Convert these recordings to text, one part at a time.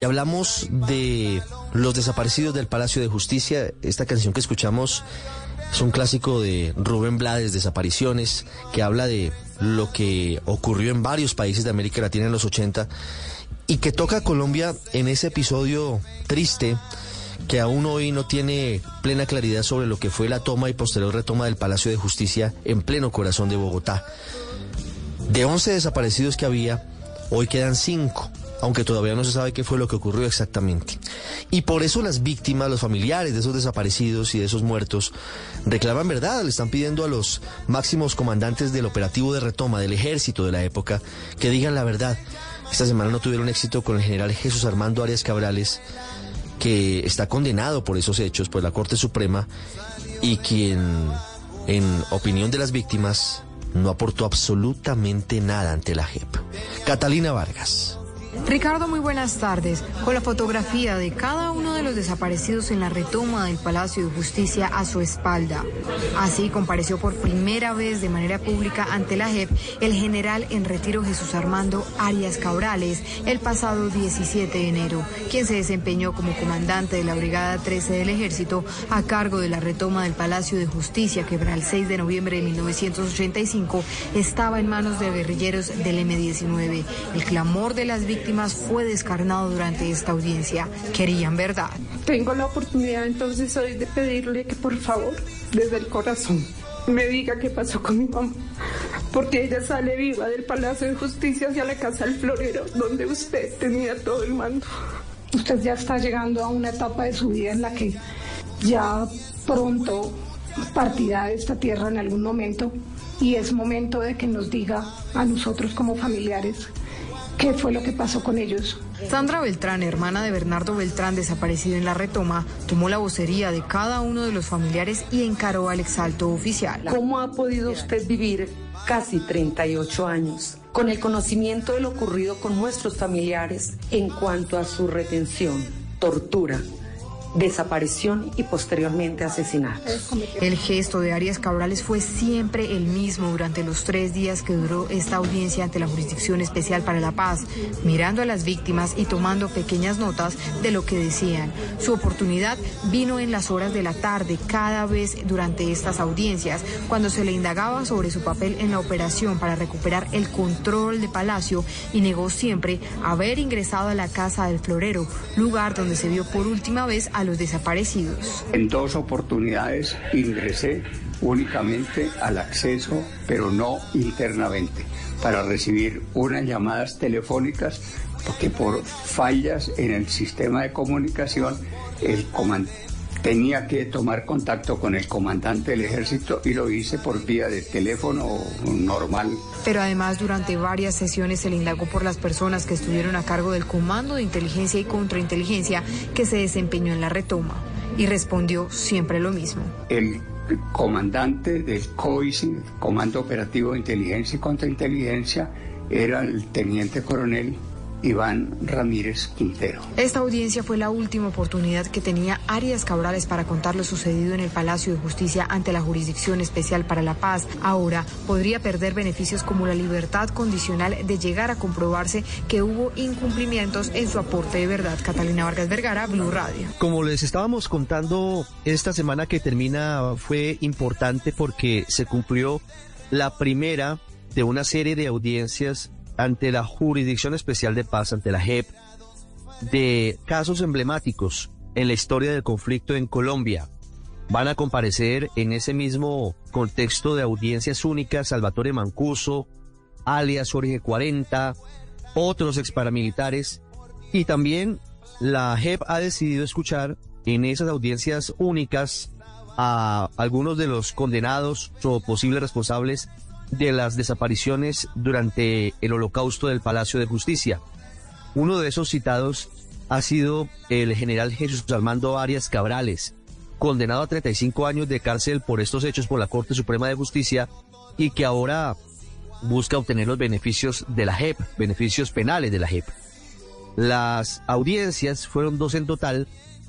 Y hablamos de los desaparecidos del Palacio de Justicia. Esta canción que escuchamos es un clásico de Rubén Blades, Desapariciones, que habla de lo que ocurrió en varios países de América Latina en los 80 y que toca a Colombia en ese episodio triste que aún hoy no tiene plena claridad sobre lo que fue la toma y posterior retoma del Palacio de Justicia en pleno corazón de Bogotá. De 11 desaparecidos que había, hoy quedan 5 aunque todavía no se sabe qué fue lo que ocurrió exactamente. Y por eso las víctimas, los familiares de esos desaparecidos y de esos muertos, reclaman verdad, le están pidiendo a los máximos comandantes del operativo de retoma del ejército de la época que digan la verdad. Esta semana no tuvieron éxito con el general Jesús Armando Arias Cabrales, que está condenado por esos hechos por la Corte Suprema y quien, en opinión de las víctimas, no aportó absolutamente nada ante la JEP. Catalina Vargas. Ricardo, muy buenas tardes. Con la fotografía de cada uno de los desaparecidos en la retoma del Palacio de Justicia a su espalda. Así compareció por primera vez de manera pública ante la JEP el general en retiro Jesús Armando Arias Cabrales el pasado 17 de enero, quien se desempeñó como comandante de la Brigada 13 del Ejército a cargo de la retoma del Palacio de Justicia que para el 6 de noviembre de 1985 estaba en manos de guerrilleros del M-19. El clamor de las víctimas fue descarnado durante esta audiencia. Querían verdad. Tengo la oportunidad entonces hoy de pedirle que por favor, desde el corazón, me diga qué pasó con mi mamá. Porque ella sale viva del Palacio de Justicia hacia la Casa del Florero, donde usted tenía todo el mando. Usted ya está llegando a una etapa de su vida en la que ya pronto partirá de esta tierra en algún momento y es momento de que nos diga a nosotros como familiares qué fue lo que pasó con ellos. Sandra Beltrán, hermana de Bernardo Beltrán, desaparecido en la retoma, tomó la vocería de cada uno de los familiares y encaró al exalto oficial. ¿Cómo ha podido usted vivir casi 38 años con el conocimiento de lo ocurrido con nuestros familiares en cuanto a su retención, tortura, desaparición y posteriormente asesinato. El gesto de Arias Cabrales fue siempre el mismo durante los tres días que duró esta audiencia ante la Jurisdicción Especial para la Paz, mirando a las víctimas y tomando pequeñas notas de lo que decían. Su oportunidad vino en las horas de la tarde, cada vez durante estas audiencias, cuando se le indagaba sobre su papel en la operación para recuperar el control de Palacio y negó siempre haber ingresado a la Casa del Florero, lugar donde se vio por última vez los desaparecidos. En dos oportunidades ingresé únicamente al acceso, pero no internamente, para recibir unas llamadas telefónicas, porque por fallas en el sistema de comunicación, el comandante tenía que tomar contacto con el comandante del ejército y lo hice por vía de teléfono normal. Pero además durante varias sesiones se le indagó por las personas que estuvieron a cargo del Comando de Inteligencia y Contrainteligencia que se desempeñó en la retoma y respondió siempre lo mismo. El comandante del COICI, Comando Operativo de Inteligencia y Contrainteligencia, era el teniente coronel Iván Ramírez Quintero. Esta audiencia fue la última oportunidad que tenía Arias Cabrales para contar lo sucedido en el Palacio de Justicia ante la Jurisdicción Especial para la Paz. Ahora podría perder beneficios como la libertad condicional de llegar a comprobarse que hubo incumplimientos en su aporte de verdad. Catalina Vargas Vergara, Blue Radio. Como les estábamos contando, esta semana que termina fue importante porque se cumplió la primera de una serie de audiencias ante la Jurisdicción Especial de Paz, ante la JEP, de casos emblemáticos en la historia del conflicto en Colombia. Van a comparecer en ese mismo contexto de audiencias únicas Salvatore Mancuso, alias Jorge 40, otros ex paramilitares y también la JEP ha decidido escuchar en esas audiencias únicas a algunos de los condenados o posibles responsables de las desapariciones durante el holocausto del Palacio de Justicia. Uno de esos citados ha sido el general Jesús Armando Arias Cabrales, condenado a 35 años de cárcel por estos hechos por la Corte Suprema de Justicia y que ahora busca obtener los beneficios de la JEP, beneficios penales de la JEP. Las audiencias fueron dos en total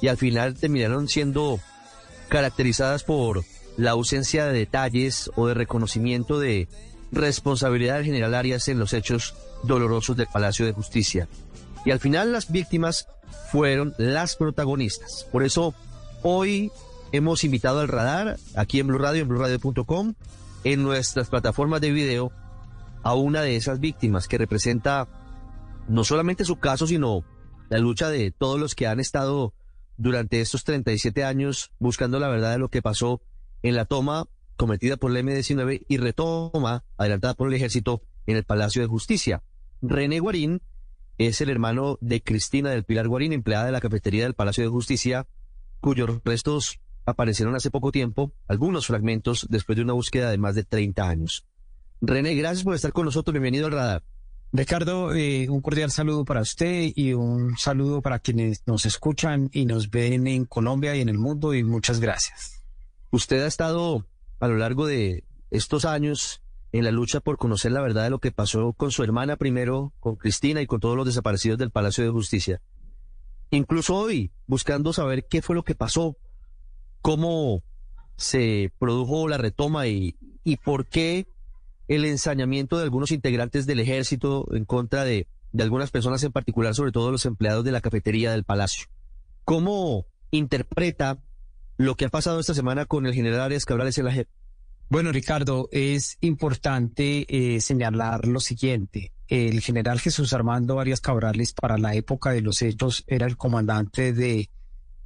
y al final terminaron siendo caracterizadas por la ausencia de detalles o de reconocimiento de responsabilidad del general Arias en los hechos dolorosos del Palacio de Justicia. Y al final las víctimas fueron las protagonistas. Por eso hoy hemos invitado al radar aquí en Blue Radio, en BlueRadio.com, en nuestras plataformas de video, a una de esas víctimas que representa no solamente su caso, sino la lucha de todos los que han estado durante estos 37 años buscando la verdad de lo que pasó en la toma cometida por el M19 y retoma adelantada por el ejército en el Palacio de Justicia. René Guarín es el hermano de Cristina del Pilar Guarín, empleada de la cafetería del Palacio de Justicia, cuyos restos aparecieron hace poco tiempo, algunos fragmentos después de una búsqueda de más de 30 años. René, gracias por estar con nosotros, bienvenido al radar. Ricardo, eh, un cordial saludo para usted y un saludo para quienes nos escuchan y nos ven en Colombia y en el mundo y muchas gracias. Usted ha estado a lo largo de estos años en la lucha por conocer la verdad de lo que pasó con su hermana primero, con Cristina y con todos los desaparecidos del Palacio de Justicia. Incluso hoy, buscando saber qué fue lo que pasó, cómo se produjo la retoma y, y por qué el ensañamiento de algunos integrantes del ejército en contra de, de algunas personas en particular, sobre todo los empleados de la cafetería del Palacio. ¿Cómo interpreta lo que ha pasado esta semana con el general Arias Cabrales en la JEP? Bueno, Ricardo, es importante eh, señalar lo siguiente. El general Jesús Armando Arias Cabrales, para la época de los hechos, era el comandante de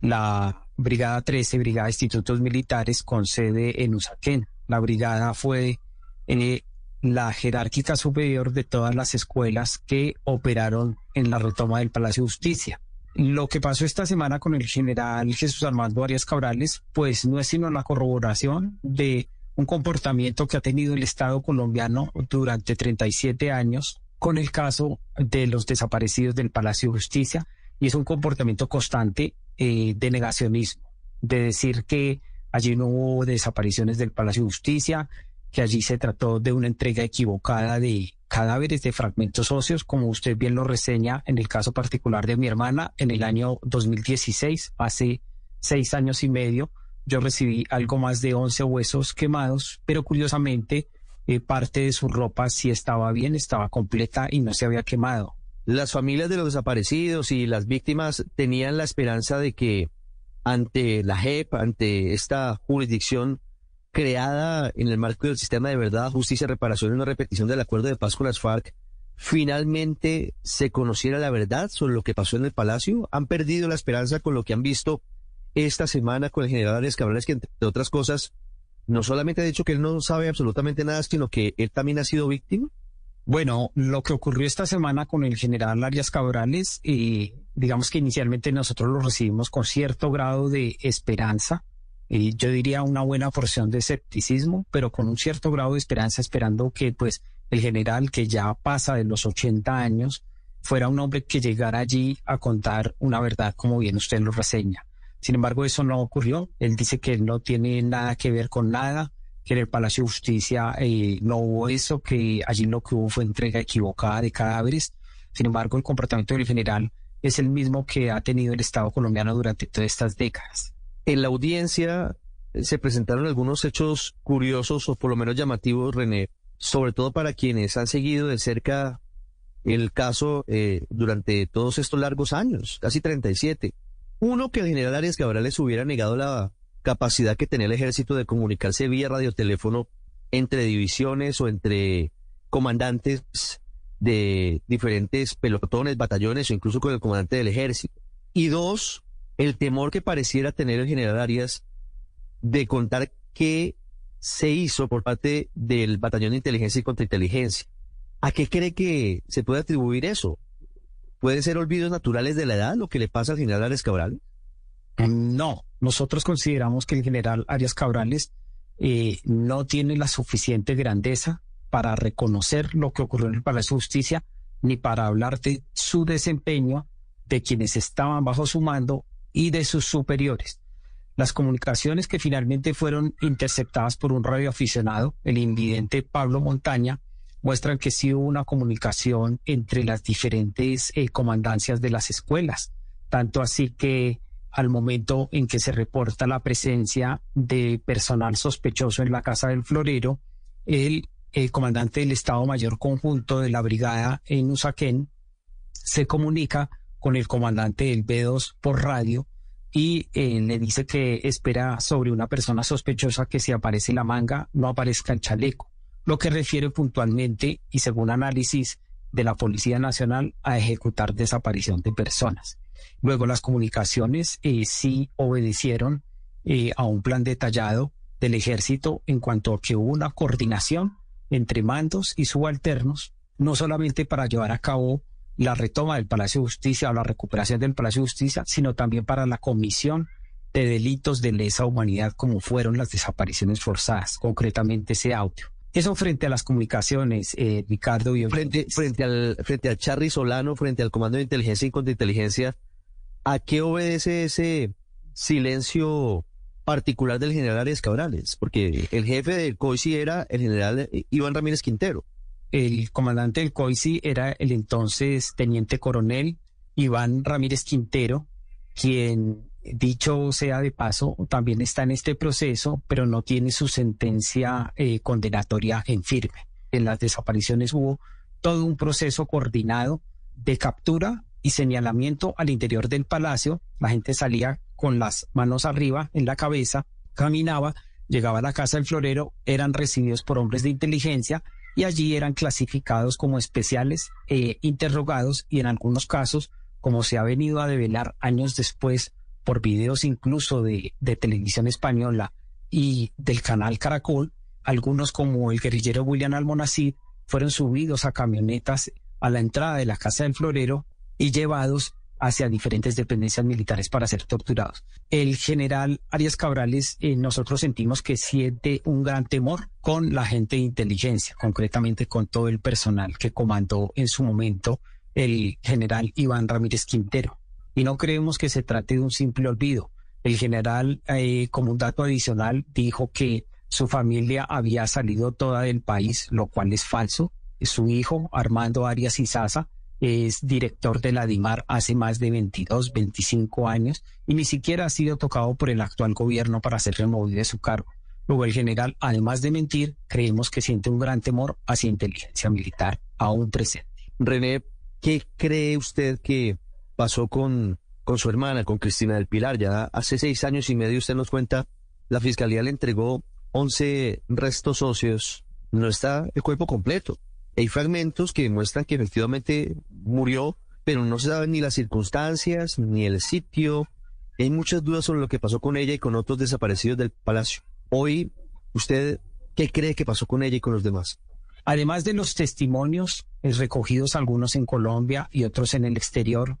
la Brigada 13, Brigada de Institutos Militares, con sede en Usaquén. La brigada fue eh, la jerárquica superior de todas las escuelas que operaron en la retoma del Palacio de Justicia. Lo que pasó esta semana con el general Jesús Armando Arias Cabrales, pues no es sino la corroboración de un comportamiento que ha tenido el Estado colombiano durante 37 años con el caso de los desaparecidos del Palacio de Justicia y es un comportamiento constante eh, de negacionismo, de decir que allí no hubo desapariciones del Palacio de Justicia, que allí se trató de una entrega equivocada de cadáveres de fragmentos óseos, como usted bien lo reseña en el caso particular de mi hermana, en el año 2016, hace seis años y medio, yo recibí algo más de 11 huesos quemados, pero curiosamente eh, parte de su ropa sí estaba bien, estaba completa y no se había quemado. Las familias de los desaparecidos y las víctimas tenían la esperanza de que ante la JEP, ante esta jurisdicción, creada en el marco del sistema de verdad, justicia, reparación y una repetición del acuerdo de paz con las FARC, finalmente se conociera la verdad sobre lo que pasó en el Palacio? ¿Han perdido la esperanza con lo que han visto esta semana con el general Arias Cabrales, que entre otras cosas, no solamente ha dicho que él no sabe absolutamente nada, sino que él también ha sido víctima? Bueno, lo que ocurrió esta semana con el general Arias Cabrales, y digamos que inicialmente nosotros lo recibimos con cierto grado de esperanza, y yo diría una buena porción de escepticismo, pero con un cierto grado de esperanza, esperando que pues el general que ya pasa de los 80 años fuera un hombre que llegara allí a contar una verdad como bien usted lo reseña. Sin embargo, eso no ocurrió. Él dice que no tiene nada que ver con nada, que en el Palacio de Justicia eh, no hubo eso, que allí lo que hubo fue entrega equivocada de cadáveres. Sin embargo, el comportamiento del general es el mismo que ha tenido el Estado colombiano durante todas estas décadas. En la audiencia eh, se presentaron algunos hechos curiosos o por lo menos llamativos, René, sobre todo para quienes han seguido de cerca el caso eh, durante todos estos largos años, casi 37. Uno, que el general Arias Cabrales hubiera negado la capacidad que tenía el ejército de comunicarse vía radioteléfono entre divisiones o entre comandantes de diferentes pelotones, batallones o incluso con el comandante del ejército. Y dos, el temor que pareciera tener el general Arias de contar qué se hizo por parte del batallón de inteligencia y contrainteligencia. ¿A qué cree que se puede atribuir eso? ¿Puede ser olvidos naturales de la edad lo que le pasa al general Arias Cabrales? No, nosotros consideramos que el general Arias Cabrales eh, no tiene la suficiente grandeza para reconocer lo que ocurrió en el Palacio de Justicia, ni para hablar de su desempeño, de quienes estaban bajo su mando y de sus superiores. Las comunicaciones que finalmente fueron interceptadas por un radioaficionado, el invidente Pablo Montaña, muestran que sí hubo una comunicación entre las diferentes eh, comandancias de las escuelas, tanto así que al momento en que se reporta la presencia de personal sospechoso en la casa del florero, el, el comandante del Estado Mayor Conjunto de la Brigada en Usaquén se comunica con el comandante del B2 por radio y eh, le dice que espera sobre una persona sospechosa que si aparece la manga no aparezca el chaleco, lo que refiere puntualmente y según análisis de la Policía Nacional a ejecutar desaparición de personas. Luego las comunicaciones eh, sí obedecieron eh, a un plan detallado del ejército en cuanto a que hubo una coordinación entre mandos y subalternos, no solamente para llevar a cabo la retoma del Palacio de Justicia o la recuperación del Palacio de Justicia, sino también para la comisión de delitos de lesa humanidad como fueron las desapariciones forzadas, concretamente ese audio. Eso frente a las comunicaciones, eh, Ricardo. Y frente, frente, al, frente al Charly Solano, frente al Comando de Inteligencia y Contrainteligencia, ¿a qué obedece ese silencio particular del general Arias Cabrales? Porque el jefe del COICI era el general Iván Ramírez Quintero. El comandante del COICI era el entonces teniente coronel Iván Ramírez Quintero, quien Dicho sea de paso, también está en este proceso, pero no tiene su sentencia eh, condenatoria en firme. En las desapariciones hubo todo un proceso coordinado de captura y señalamiento al interior del palacio. La gente salía con las manos arriba en la cabeza, caminaba, llegaba a la casa del florero, eran recibidos por hombres de inteligencia y allí eran clasificados como especiales, e interrogados y en algunos casos, como se ha venido a develar años después, por videos incluso de, de televisión española y del canal Caracol, algunos como el guerrillero William Almonacid fueron subidos a camionetas a la entrada de la casa del florero y llevados hacia diferentes dependencias militares para ser torturados. El general Arias Cabrales, eh, nosotros sentimos que siente un gran temor con la gente de inteligencia, concretamente con todo el personal que comandó en su momento el general Iván Ramírez Quintero y no creemos que se trate de un simple olvido. El general, eh, como un dato adicional, dijo que su familia había salido toda del país, lo cual es falso. Su hijo, Armando Arias Izaza, es director de la DIMAR hace más de 22, 25 años y ni siquiera ha sido tocado por el actual gobierno para ser removido de su cargo. Luego el general, además de mentir, creemos que siente un gran temor hacia inteligencia militar aún presente. René, ¿qué cree usted que pasó con, con su hermana, con Cristina del Pilar. Ya hace seis años y medio, usted nos cuenta, la fiscalía le entregó 11 restos óseos. No está el cuerpo completo. Hay fragmentos que demuestran que efectivamente murió, pero no se saben ni las circunstancias, ni el sitio. Hay muchas dudas sobre lo que pasó con ella y con otros desaparecidos del palacio. Hoy, ¿usted qué cree que pasó con ella y con los demás? Además de los testimonios recogidos algunos en Colombia y otros en el exterior,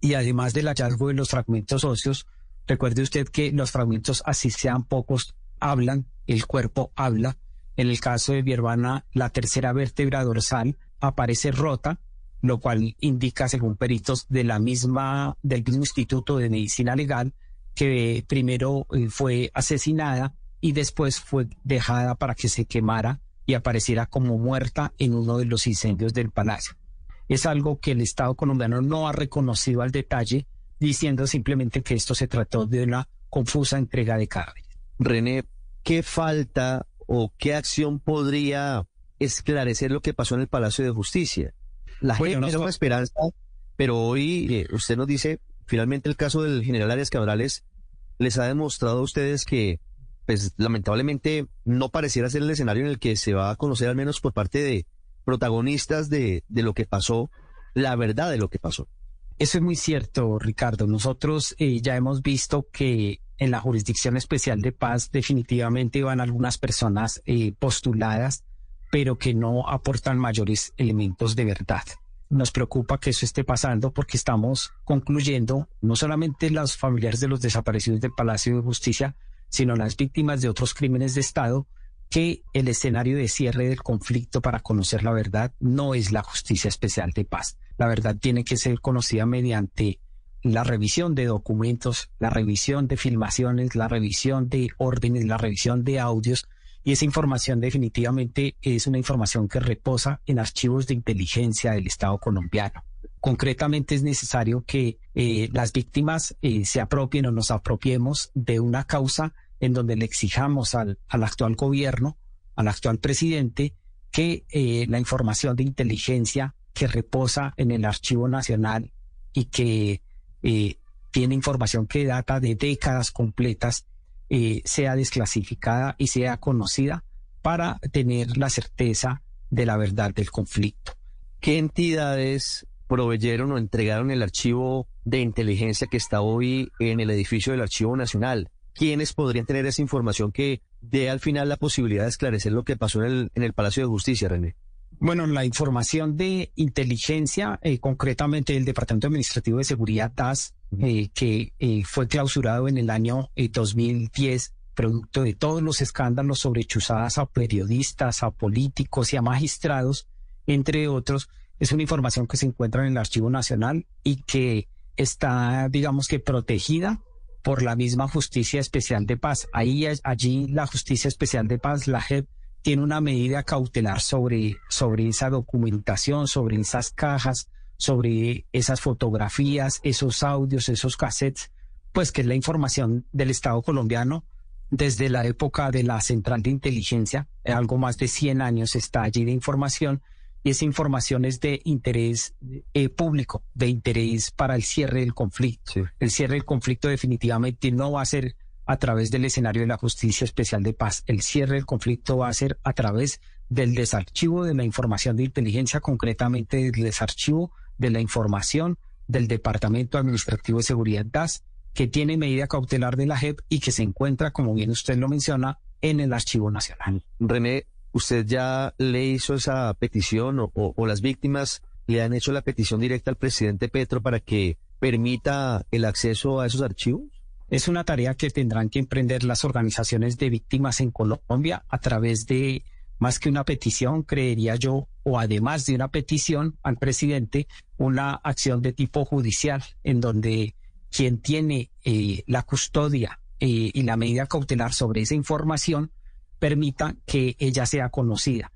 y además del hallazgo de los fragmentos óseos, recuerde usted que los fragmentos, así sean pocos, hablan, el cuerpo habla. En el caso de mi hermana, la tercera vértebra dorsal aparece rota, lo cual indica, según peritos de la misma, del mismo Instituto de Medicina Legal, que primero eh, fue asesinada y después fue dejada para que se quemara y apareciera como muerta en uno de los incendios del palacio es algo que el Estado colombiano no ha reconocido al detalle, diciendo simplemente que esto se trató de una confusa entrega de cadáveres. René, ¿qué falta o qué acción podría esclarecer lo que pasó en el Palacio de Justicia? La gente tiene una esperanza, pero hoy eh, usted nos dice, finalmente el caso del general Arias Cabrales les ha demostrado a ustedes que, pues lamentablemente, no pareciera ser el escenario en el que se va a conocer, al menos por parte de protagonistas de, de lo que pasó, la verdad de lo que pasó. Eso es muy cierto, Ricardo. Nosotros eh, ya hemos visto que en la Jurisdicción Especial de Paz definitivamente van algunas personas eh, postuladas, pero que no aportan mayores elementos de verdad. Nos preocupa que eso esté pasando porque estamos concluyendo no solamente los familiares de los desaparecidos del Palacio de Justicia, sino las víctimas de otros crímenes de Estado que el escenario de cierre del conflicto para conocer la verdad no es la justicia especial de paz. La verdad tiene que ser conocida mediante la revisión de documentos, la revisión de filmaciones, la revisión de órdenes, la revisión de audios, y esa información definitivamente es una información que reposa en archivos de inteligencia del Estado colombiano. Concretamente es necesario que eh, las víctimas eh, se apropien o nos apropiemos de una causa en donde le exijamos al, actual gobierno, al actual presidente, que eh, la información de inteligencia que reposa en el Archivo Nacional y que eh, tiene información que data de décadas completas, eh, sea desclasificada y sea conocida para tener la certeza de la verdad del conflicto. ¿Qué entidades proveyeron o entregaron el archivo de inteligencia que está hoy en el edificio del Archivo Nacional? ¿Quiénes podrían tener esa información que dé al final la posibilidad de esclarecer lo que pasó en el, en el Palacio de Justicia, René? Bueno, la información de inteligencia, eh, concretamente del Departamento Administrativo de Seguridad DAS, eh, que eh, fue clausurado en el año 2010, producto de todos los escándalos sobre chuzadas a periodistas, a políticos y a magistrados, entre otros, es una información que se encuentra en el Archivo Nacional y que está, digamos que, protegida por la misma Justicia Especial de Paz. Ahí, allí la Justicia Especial de Paz, la JEP, tiene una medida cautelar sobre, sobre esa documentación, sobre esas cajas, sobre esas fotografías, esos audios, esos cassettes, pues que es la información del Estado colombiano desde la época de la Central de Inteligencia, algo más de 100 años está allí de información y esa información es de interés eh, público, de interés para el cierre del conflicto. El cierre del conflicto definitivamente no va a ser a través del escenario de la Justicia Especial de Paz. El cierre del conflicto va a ser a través del desarchivo de la información de inteligencia, concretamente del desarchivo de la información del Departamento Administrativo de Seguridad DAS, que tiene medida cautelar de la JEP y que se encuentra, como bien usted lo menciona, en el Archivo Nacional. René, ¿usted ya le hizo esa petición o, o las víctimas le han hecho la petición directa al presidente Petro para que permita el acceso a esos archivos? Es una tarea que tendrán que emprender las organizaciones de víctimas en Colombia a través de, más que una petición, creería yo, o además de una petición al presidente, una acción de tipo judicial en donde quien tiene eh, la custodia eh, y la medida cautelar sobre esa información permita que ella sea conocida.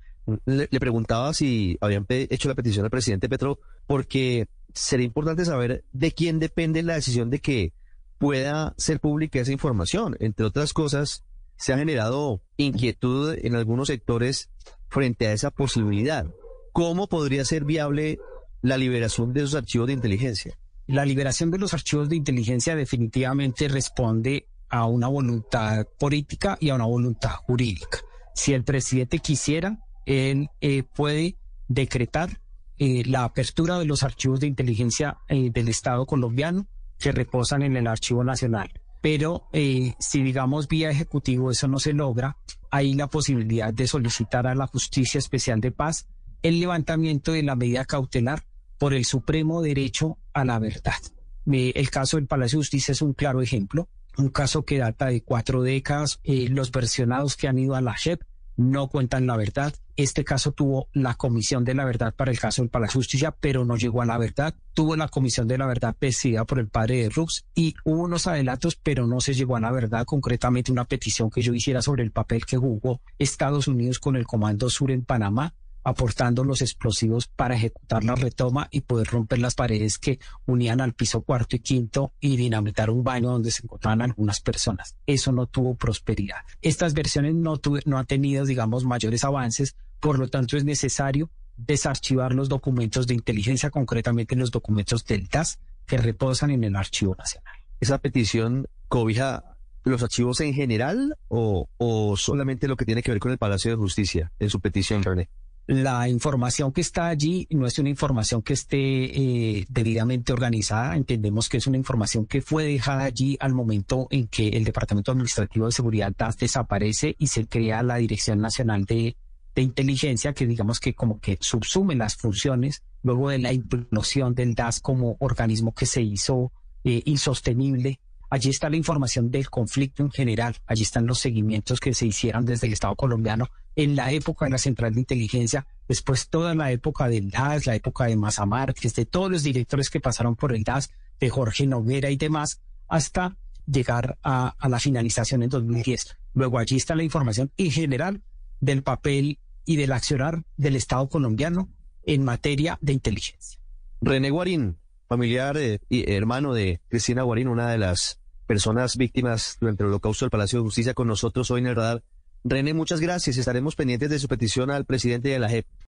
Le, le, preguntaba si habían hecho la petición al presidente Petro porque sería importante saber de quién depende la decisión de que pueda ser pública esa información. Entre otras cosas, se ha generado inquietud en algunos sectores frente a esa posibilidad. ¿Cómo podría ser viable la liberación de esos archivos de inteligencia? La liberación de los archivos de inteligencia definitivamente responde a una voluntad política y a una voluntad jurídica. Si el presidente quisiera, él eh, puede decretar eh, la apertura de los archivos de inteligencia eh, del Estado colombiano que reposan en el Archivo Nacional. Pero eh, si digamos vía ejecutivo eso no se logra, hay la posibilidad de solicitar a la Justicia Especial de Paz el levantamiento de la medida cautelar por el supremo derecho a la verdad. el caso del Palacio de Justicia es un claro ejemplo, un caso que data de cuatro décadas. Eh, los versionados que han ido a la JEP no cuentan la verdad. Este caso tuvo la Comisión de la Verdad para el caso del Palacio Justicia, pero no llegó a la verdad. Tuvo la Comisión de la Verdad presidida por el padre de Rux y hubo unos adelantos, pero no se llegó a la verdad. Concretamente, una petición que yo hiciera sobre el papel que jugó Estados Unidos con el Comando Sur en Panamá aportando los explosivos para ejecutar la retoma y poder romper las paredes que unían al piso cuarto y quinto y dinamitar un baño donde se encontraban algunas personas. Eso no tuvo prosperidad. Estas versiones no, no han tenido, digamos, mayores avances, por lo tanto es necesario desarchivar los documentos de inteligencia, concretamente los documentos del TAS que reposan en el Archivo Nacional. ¿Esa petición cobija los archivos en general o, o solamente lo que tiene que ver con el Palacio de Justicia en su petición, René? La información que está allí no es una información que esté eh, debidamente organizada. Entendemos que es una información que fue dejada allí al momento en que el Departamento Administrativo de Seguridad DAS desaparece y se crea la Dirección Nacional de, de Inteligencia, que digamos que como que subsume las funciones luego de la implosión del DAS como organismo que se hizo eh, insostenible Allí está la información del conflicto en general, allí están los seguimientos que se hicieron desde el Estado colombiano en la época de la Central de Inteligencia, después toda la época del DAS, la época de Maza Márquez, de todos los directores que pasaron por el DAS, de Jorge Noguera y demás, hasta llegar a, a la finalización en 2010. Luego allí está la información en general del papel y del accionar del Estado colombiano en materia de inteligencia. René Guarín, familiar eh, y hermano de Cristina Guarín, una de las personas víctimas durante el holocausto del Palacio de Justicia con nosotros hoy en el radar. René, muchas gracias. Estaremos pendientes de su petición al presidente de la JEP.